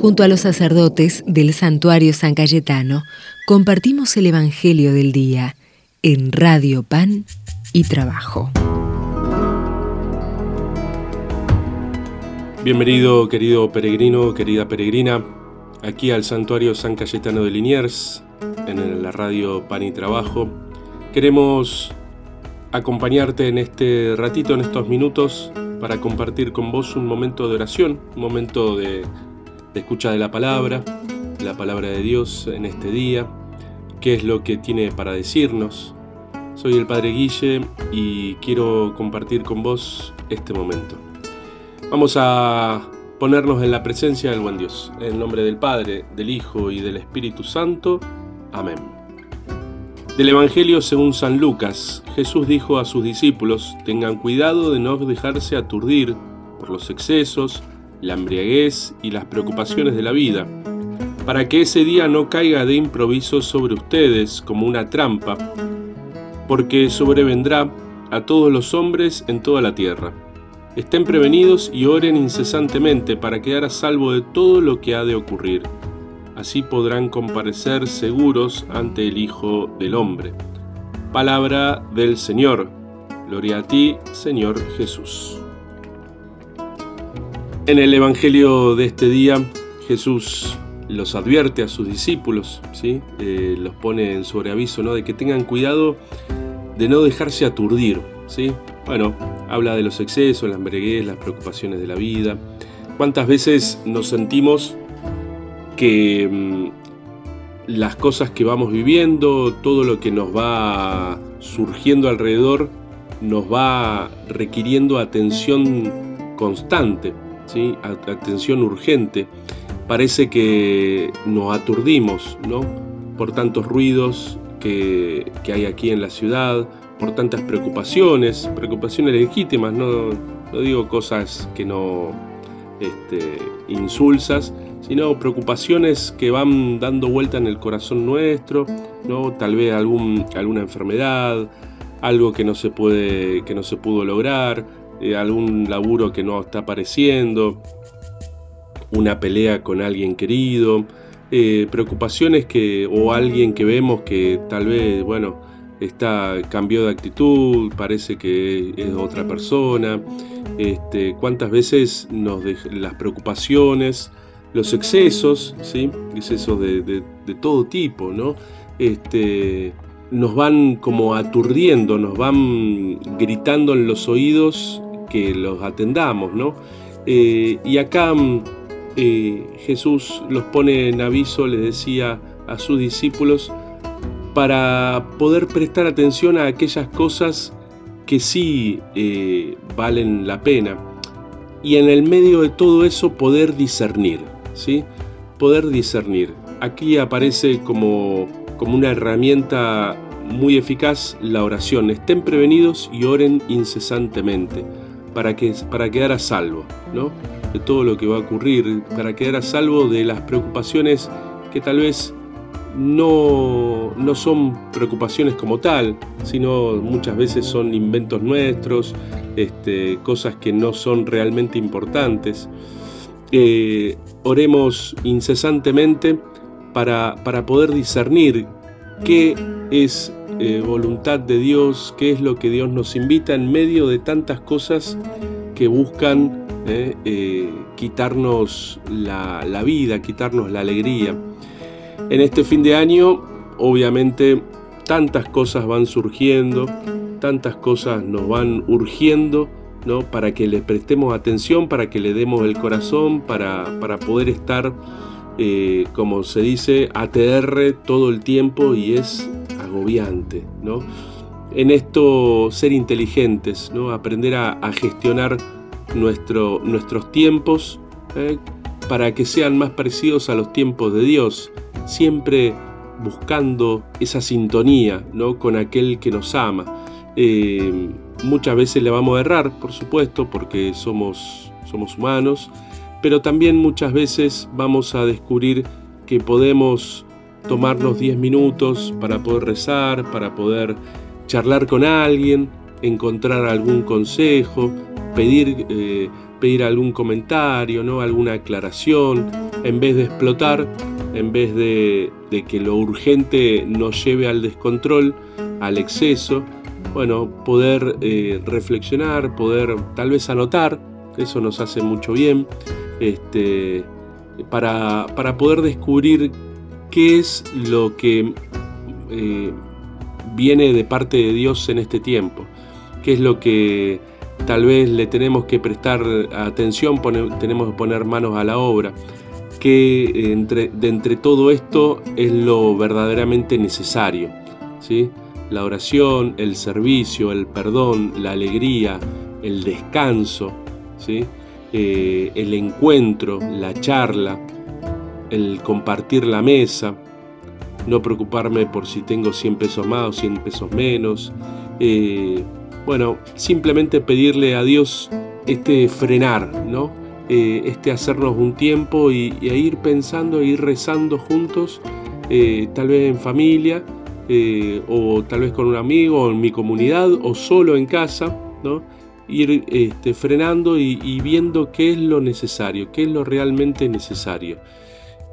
Junto a los sacerdotes del santuario San Cayetano, compartimos el Evangelio del Día en Radio Pan y Trabajo. Bienvenido, querido peregrino, querida peregrina, aquí al santuario San Cayetano de Liniers, en la radio Pan y Trabajo. Queremos acompañarte en este ratito, en estos minutos, para compartir con vos un momento de oración, un momento de escucha de la palabra, la palabra de Dios en este día, qué es lo que tiene para decirnos. Soy el Padre Guille y quiero compartir con vos este momento. Vamos a ponernos en la presencia del buen Dios, en nombre del Padre, del Hijo y del Espíritu Santo. Amén. Del Evangelio según San Lucas, Jesús dijo a sus discípulos, tengan cuidado de no dejarse aturdir por los excesos, la embriaguez y las preocupaciones de la vida, para que ese día no caiga de improviso sobre ustedes como una trampa, porque sobrevendrá a todos los hombres en toda la tierra. Estén prevenidos y oren incesantemente para quedar a salvo de todo lo que ha de ocurrir. Así podrán comparecer seguros ante el Hijo del Hombre. Palabra del Señor. Gloria a ti, Señor Jesús. En el Evangelio de este día, Jesús los advierte a sus discípulos, ¿sí? Eh, los pone en sobreaviso ¿no? de que tengan cuidado de no dejarse aturdir. ¿sí? Bueno, habla de los excesos, las bregues, las preocupaciones de la vida. ¿Cuántas veces nos sentimos que mm, las cosas que vamos viviendo, todo lo que nos va surgiendo alrededor, nos va requiriendo atención constante? Atención urgente. Parece que nos aturdimos ¿no? por tantos ruidos que, hay aquí en la ciudad, por tantas preocupaciones, preocupaciones legítimas, no, digo cosas que no este, insulsas, sino preocupaciones que van dando vuelta en el corazón nuestro, ¿no? tal vez algún, alguna enfermedad, algo que no se puede, que no se pudo lograr, eh, algún laburo que no está apareciendo, una pelea con alguien querido, eh, preocupaciones que, o alguien que vemos que tal vez, bueno, está, cambió de actitud, parece que es otra persona. Este, cuántas veces nos las preocupaciones, los excesos, ¿sí? excesos de, de, todo tipo, ¿no? Este, nos van como aturdiendo, nos van gritando en los oídos que los atendamos, ¿no? Eh, y acá mm, eh, Jesús los pone en aviso, le decía a sus discípulos, para poder prestar atención a aquellas cosas que sí eh, valen la pena. Y en el medio de todo eso poder discernir, ¿sí? Poder discernir. Aquí aparece como, como una herramienta muy eficaz la oración. Estén prevenidos y oren incesantemente para, que, para quedar a salvo ¿no? de todo lo que va a ocurrir, para quedar a salvo de las preocupaciones que tal vez no, no son preocupaciones como tal, sino muchas veces son inventos nuestros, este, cosas que no son realmente importantes. Eh, oremos incesantemente para, para poder discernir qué es eh, voluntad de Dios, qué es lo que Dios nos invita en medio de tantas cosas que buscan eh, eh, quitarnos la, vida, quitarnos la alegría. En este fin de año, obviamente, tantas cosas van surgiendo, tantas cosas nos van urgiendo, ¿no? Para que le prestemos atención, para que le demos el corazón, para, para poder estar, como se dice, ATR todo el tiempo y es agobiante, ¿no? En esto ser inteligentes, ¿no? Aprender a, gestionar nuestro, nuestros tiempos ¿eh? para que sean más parecidos a los tiempos de Dios, siempre buscando esa sintonía ¿no? con aquel que nos ama. Eh, muchas veces le vamos a errar, por supuesto, porque somos, somos humanos, pero también muchas veces vamos a descubrir que podemos tomarnos 10 minutos para poder rezar, para poder charlar con alguien, encontrar algún consejo, pedir eh, pedir algún comentario, ¿no? alguna aclaración, en vez de explotar, en vez de, que lo urgente nos lleve al descontrol, al exceso, bueno, poder eh, reflexionar, poder tal vez anotar, eso nos hace mucho bien, este, para, poder descubrir qué es lo que eh, viene de parte de Dios en este tiempo, qué es lo que tal vez le tenemos que prestar atención, tenemos que poner manos a la obra, entre, de entre todo esto es lo verdaderamente necesario. ¿sí? La oración, el servicio, el perdón, la alegría, el descanso, ¿sí? Eh, el encuentro, la charla, el compartir la mesa, no preocuparme por si tengo 100 pesos más o 100 pesos menos. Eh, bueno, simplemente pedirle a Dios este frenar, ¿no? Eh, este hacernos un tiempo y, ir pensando, e ir rezando juntos, eh, tal vez en familia, o tal vez con un amigo, o en mi comunidad, o solo en casa, ¿no? Ir este, frenando y viendo qué es lo necesario, qué es lo realmente necesario.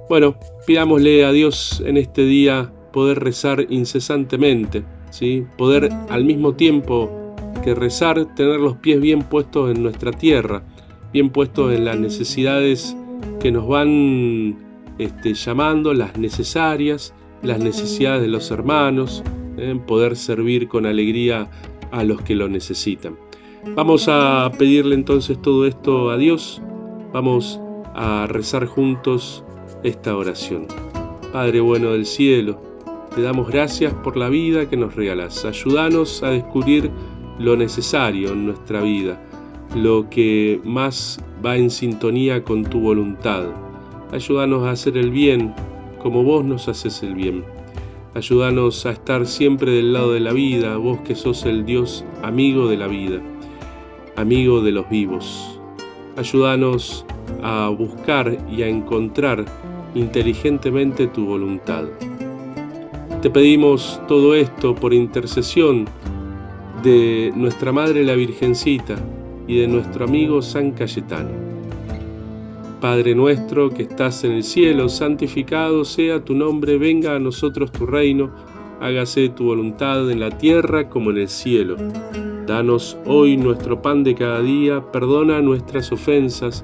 Bueno, pidámosle a Dios en este día poder rezar incesantemente, ¿sí? poder al mismo tiempo que rezar tener los pies bien puestos en nuestra tierra, bien puestos en las necesidades que nos van este, llamando, las necesarias, las necesidades de los hermanos, ¿eh? poder servir con alegría a los que lo necesitan. Vamos a pedirle entonces todo esto a Dios, vamos a rezar juntos esta oración. Padre bueno del cielo, te damos gracias por la vida que nos regalas. Ayúdanos a descubrir lo necesario en nuestra vida, lo que más va en sintonía con tu voluntad. Ayúdanos a hacer el bien como vos nos haces el bien. Ayúdanos a estar siempre del lado de la vida, vos que sos el Dios amigo de la vida, amigo de los vivos. Ayúdanos a buscar y a encontrar inteligentemente tu voluntad. Te pedimos todo esto por intercesión de nuestra Madre la Virgencita y de nuestro amigo San Cayetano. Padre nuestro que estás en el cielo, santificado sea tu nombre, venga a nosotros tu reino, hágase tu voluntad en la tierra como en el cielo. Danos hoy nuestro pan de cada día, perdona nuestras ofensas,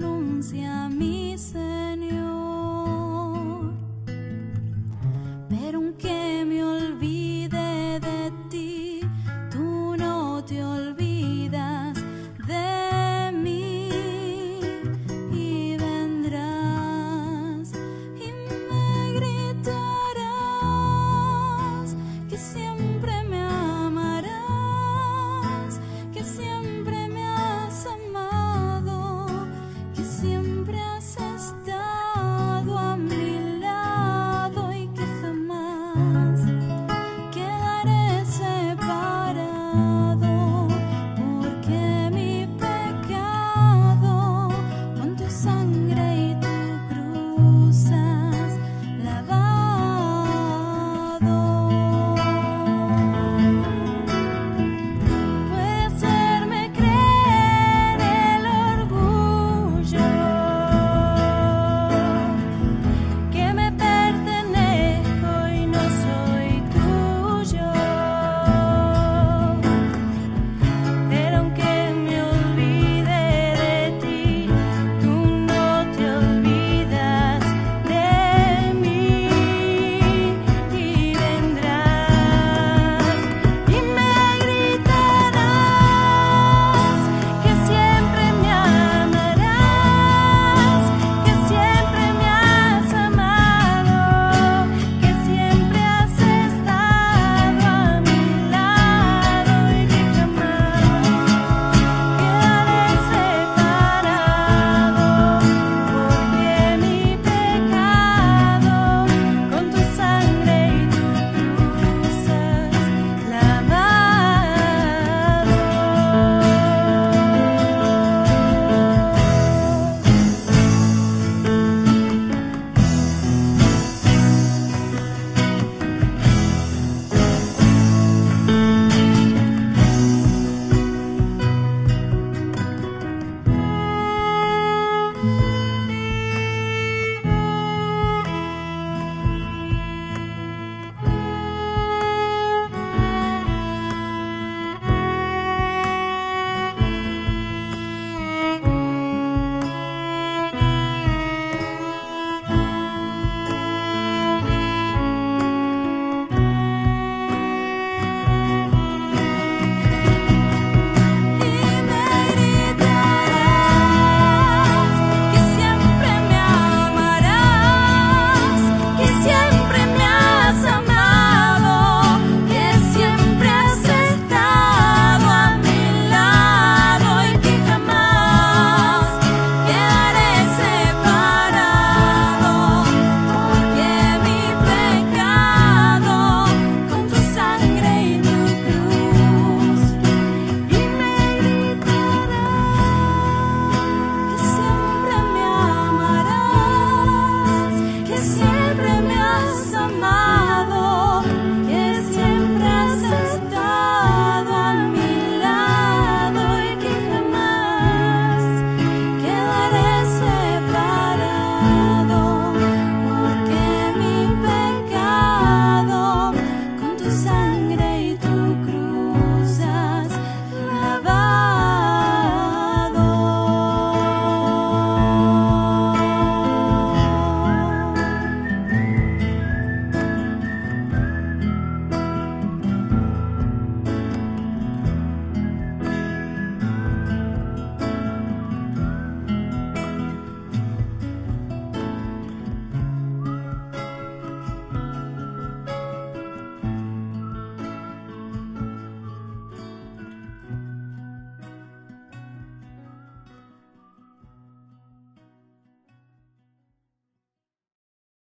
pronuncia mi Señor.